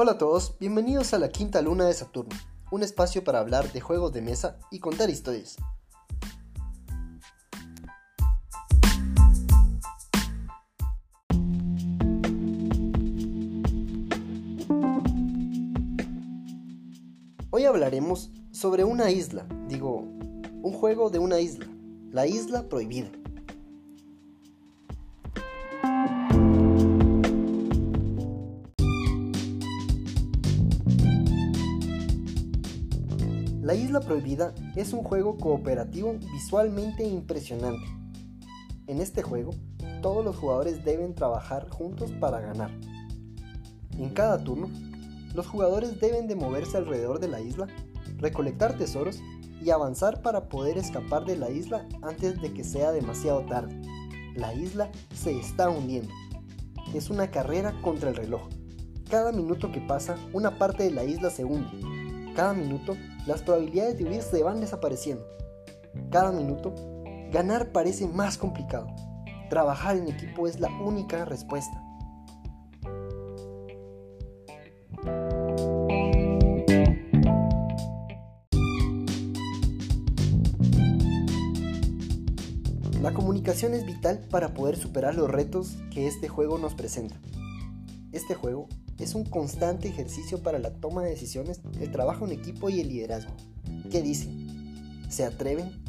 Hola a todos, bienvenidos a la quinta luna de Saturno, un espacio para hablar de juegos de mesa y contar historias. Hoy hablaremos sobre una isla, digo, un juego de una isla, la isla prohibida. La Isla Prohibida es un juego cooperativo visualmente impresionante. En este juego, todos los jugadores deben trabajar juntos para ganar. En cada turno, los jugadores deben de moverse alrededor de la isla, recolectar tesoros y avanzar para poder escapar de la isla antes de que sea demasiado tarde. La isla se está hundiendo. Es una carrera contra el reloj. Cada minuto que pasa, una parte de la isla se hunde cada minuto, las probabilidades de huir se van desapareciendo. Cada minuto, ganar parece más complicado. Trabajar en equipo es la única respuesta. La comunicación es vital para poder superar los retos que este juego nos presenta. Este juego es un constante ejercicio para la toma de decisiones, el trabajo en equipo y el liderazgo. ¿Qué dicen? ¿Se atreven?